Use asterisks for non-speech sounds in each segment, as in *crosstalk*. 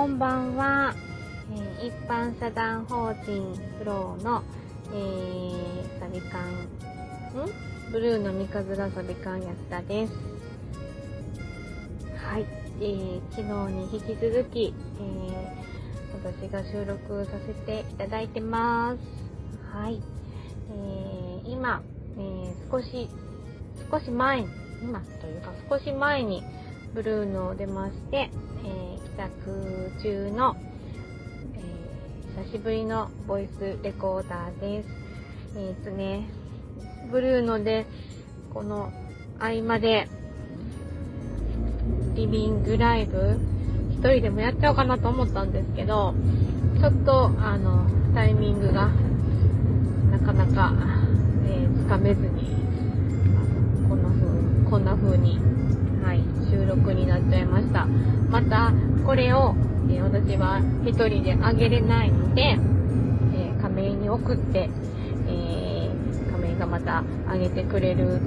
こんばんは、えー、一般社団法人フローの、えー、サビカンん？ブルーの三日面サビカン安田です。はい、えー、昨日に引き続き、えー、私が収録させていただいてます。はい、えー、今、えー、少し少し前今というか少し前にブルーの出まして、えー、帰宅中の、えー、久しぶりのボイスレコーダーです。えー、っとね、ブルーので、この合間で、リビングライブ、一人でもやっちゃおうかなと思ったんですけど、ちょっと、あの、タイミングが、なかなか、えー、つかめずに、こんな風に、こんな風にはい、収録になっちゃいました。また、これを、えー、私は一人であげれないので、えー、亀井に送って、えー、亀井がまたあげてくれる、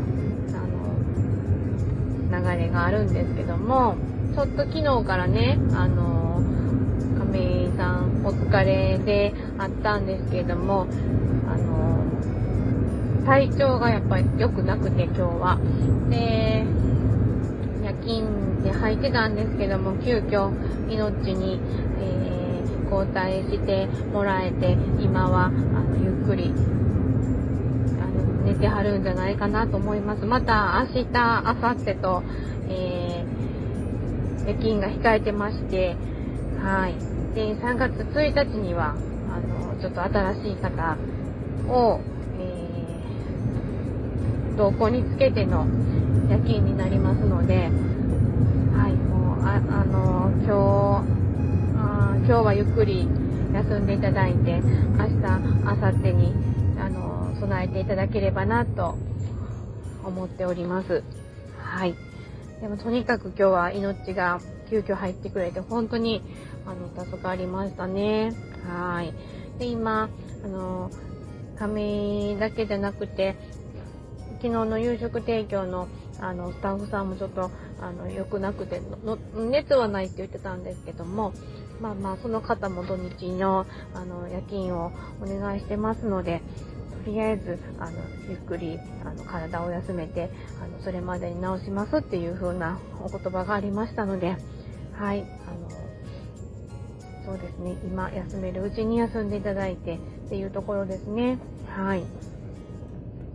あの、流れがあるんですけども、ちょっと昨日からね、あの、亀井さんお疲れであったんですけども、あの、体調がやっぱり良くなくて今日は。で、金で履いてたんですけども、急遽命に、えー、交代してもらえて、今はあのゆっくりあの寝てはるんじゃないかなと思います。また明日、明後日と、えー、夜勤が控えてまして、はい。で、3月1日には、あの、ちょっと新しい方を、えー、同行につけての夜勤になりますので、はいもうああの今日あ今日はゆっくり休んでいただいて明日明後日にあの備えていただければなと思っております。はい。でもとにかく今日は命が急遽入ってくれて本当にあの助かりましたね。はい。で今あの髪だけじゃなくて昨日の夕食提供のあのスタッフさんもちょっとあの良くなくての熱はないって言ってたんですけどもまあまあその方も土日のあの夜勤をお願いしてますのでとりあえずあのゆっくりあの体を休めてあのそれまでに治しますっていう風なお言葉がありましたのではいあのそうですね今休めるうちに休んでいただいてっていうところですね。はい。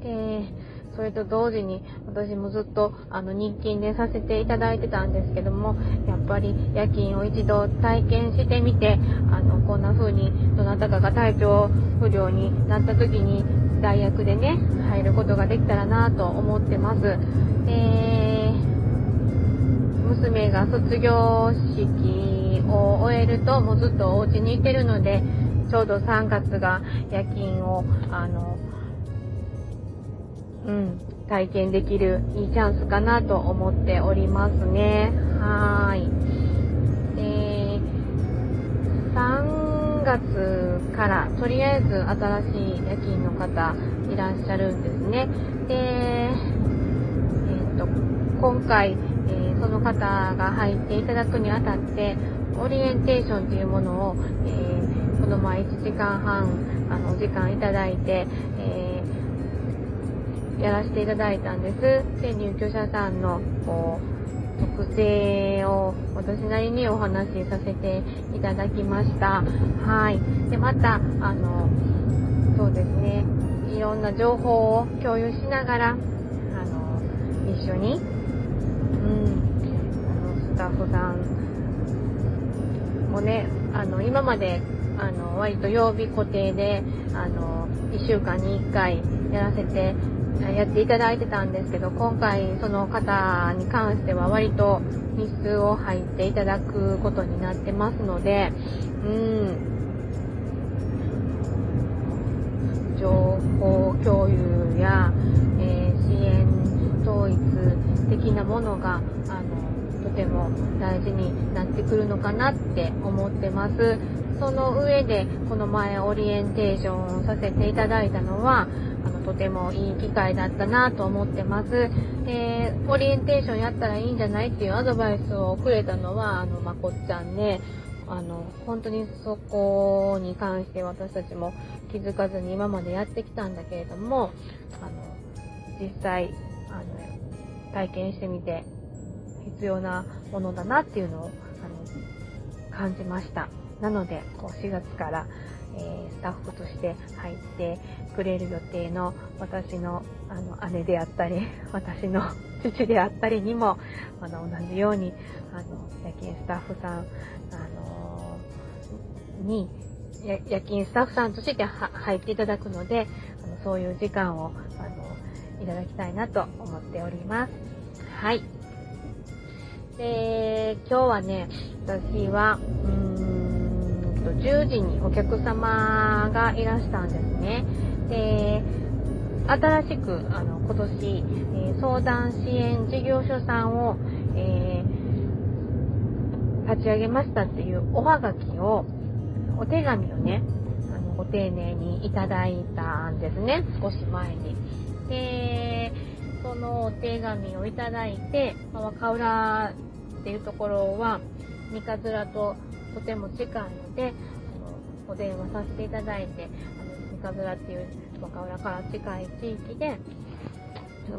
でそれと同時に私もずっとあの日勤でさせていただいてたんですけどもやっぱり夜勤を一度体験してみてあのこんな風にどなたかが体調不良になった時に代役でね入ることができたらなと思ってます。え、娘が卒業式を終えるともうずっとお家にいてるのでちょうど3月が夜勤をあのうん、体験できるいいチャンスかなと思っておりますね。はい。で、3月からとりあえず新しい夜勤の方いらっしゃるんですね。で、えー、と、今回、えー、その方が入っていただくにあたって、オリエンテーションというものを、えー、この前1時間半、あの、お時間いただいて、えやらせていただいたんです。で、入居者さんの、こう、特性を私なりにお話しさせていただきました。はい。で、また、あの、そうですね、いろんな情報を共有しながら、あの、一緒に、うん、あの、スタッフさんもね、あの、今まで、あの、割と曜日固定で、あの、1週間に1回やらせてやっていただいてたんですけど、今回その方に関しては割と日数を入っていただくことになってますので、うん、情報共有や、えー、支援統一的なものが、あの、とても大事になってくるのかなって思ってます。その上で、この前オリエンテーションをさせていただいたのは、とてもいい機会だったなと思ってます。で、オリエンテーションやったらいいんじゃないっていうアドバイスをくれたのは、あの、まこっちゃんで、あの、本当にそこに関して私たちも気づかずに今までやってきたんだけれども、あの、実際、あの、体験してみて必要なものだなっていうのを、あの、感じました。なので、こう4月から、えー、スタッフとして入ってくれる予定の私のあの姉であったり、*laughs* 私の *laughs* 父であったりにも、あの、同じように、あの、夜勤スタッフさん、あのー、に、夜勤スタッフさんとして入っていただくので、あのそういう時間を、あの、いただきたいなと思っております。はい。で、今日はね、私は、うーんと、10時にお客様がいらしたんですね。で、新しくあの今年、えー、相談支援事業所さんを、えー、立ち上げましたっていうおはがきを、お手紙をね、あのご丁寧にいただいたんですね、少し前に。で、そのお手紙をいただいて、ま、若浦っていうところは、三日面ととても近いので、お電話させていただいて、三日面っていう若浦から近い地域で、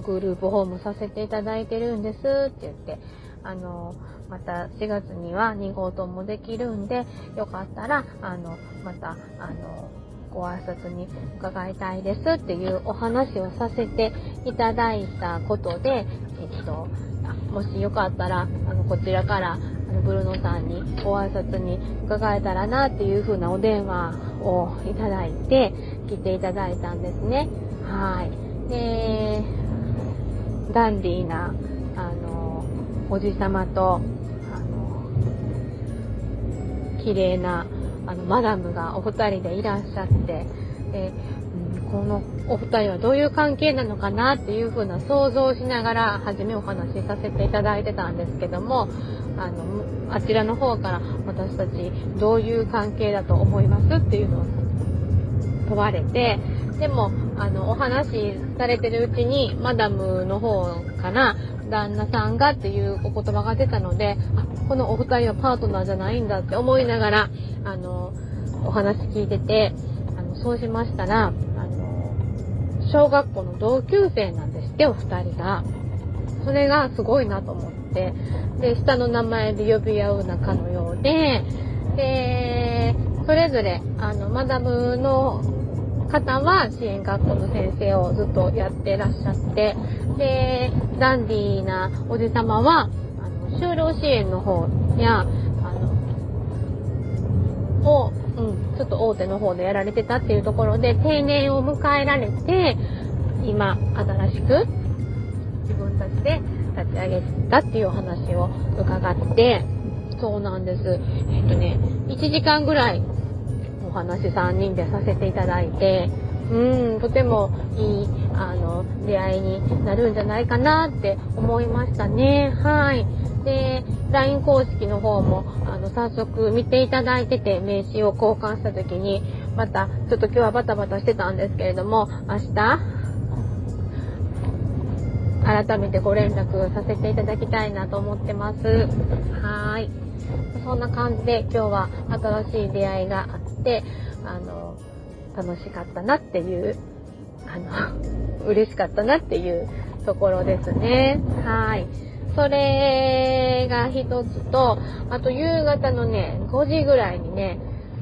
グループホームさせていただいてるんですって言って、あの、また4月には2号棟もできるんで、よかったら、あの、また、あの、ご挨拶に伺いたいですっていうお話をさせていただいたことで、えっと、もしよかったら、あの、こちらから、の、ブルノさんにご挨拶に伺えたらなっていう風なお電話をいただいて、来ていただいたんですね。はい。で、ダンディーな、あの、おじさまと、あの、綺麗な、あの、マダムがお二人でいらっしゃって、で、このお二人はどういう関係なのかなっていう風な想像しながら初めお話しさせていただいてたんですけども、あの、あちらの方から私たちどういう関係だと思いますっていうのを問われて、でも、あの、お話しされてるうちに、マダムの方から旦那さんがっていうお言葉が出たので、あ、このお二人はパートナーじゃないんだって思いながら、あの、お話聞いてて、あの、そうしましたら、小学校の同級生なんですって、お二人が。それがすごいなと思って、で、下の名前で呼び合う仲のようで、で、それぞれ、あの、マダムの方は支援学校の先生をずっとやってらっしゃって、で、ダンディーなおじさまは、あの、就労支援の方や、あの、を、うん、ちょっと大手の方でやられてたっていうところで定年を迎えられて、今、新しく自分たちで立ち上げたっていうお話を伺って、そうなんです。えっとね、1時間ぐらいお話3人でさせていただいて、うん、とてもいい、あの、出会いになるんじゃないかなって思いましたね。はい。で、LINE 公式の方も、あの、早速見ていただいてて、名刺を交換した時に、また、ちょっと今日はバタバタしてたんですけれども、明日、改めてご連絡させていただきたいなと思ってます。はい。そんな感じで今日は新しい出会いがあって、あの、楽しかったなっていう、あの、嬉しかったなっていうところですね。はい。それが一つと、あと夕方のね、5時ぐらいにね、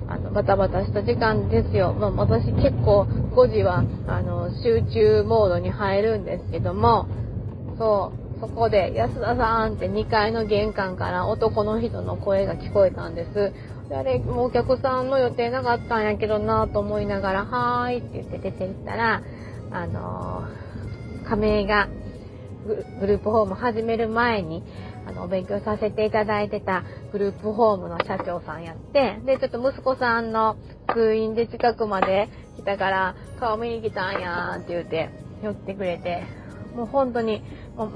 あの、バタバタした時間ですよ。まあ、私結構5時は、あの、集中モードに入るんですけども、そう、そこで、安田さんって2階の玄関から男の人の声が聞こえたんです。あれ、もうお客さんの予定なかったんやけどなと思いながら、はーいって言って出て行ったら、あのー、亀井がグループホーム始める前に、あの、お勉強させていただいてたグループホームの社長さんやって、で、ちょっと息子さんの通院で近くまで来たから、顔見に来たんやーって言って、寄ってくれて、もう本当に、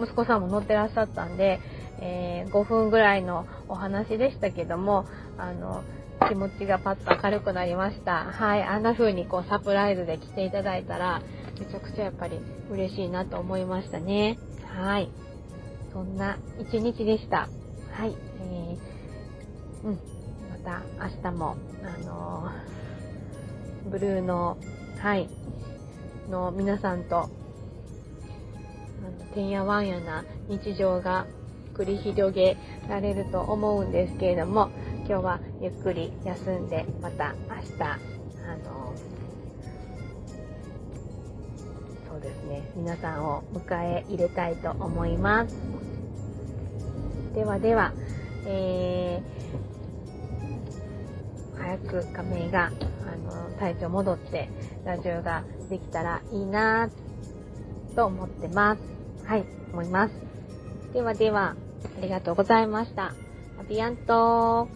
息子さんも乗ってらっしゃったんで、えー、5分ぐらいのお話でしたけども、あの、気持ちがパッと明るくなりました。はい、あんな風にこうサプライズで来ていただいたら、めちゃくちゃやっぱり嬉しいなと思いましたね。はい。そんな一日でした。はい。えー、うん。また明日も、あのブルーの、はい、の皆さんと、てんやわんやな日常が繰り広げられると思うんですけれども、今日はゆっくり休んで、また明日、あの、そうですね、皆さんを迎え入れたいと思います。ではでは、えー、早く仮名が、あの、体調戻って、ラジオができたらいいなと思ってます。はい、思います。ではでは、ありがとうございました。アビアント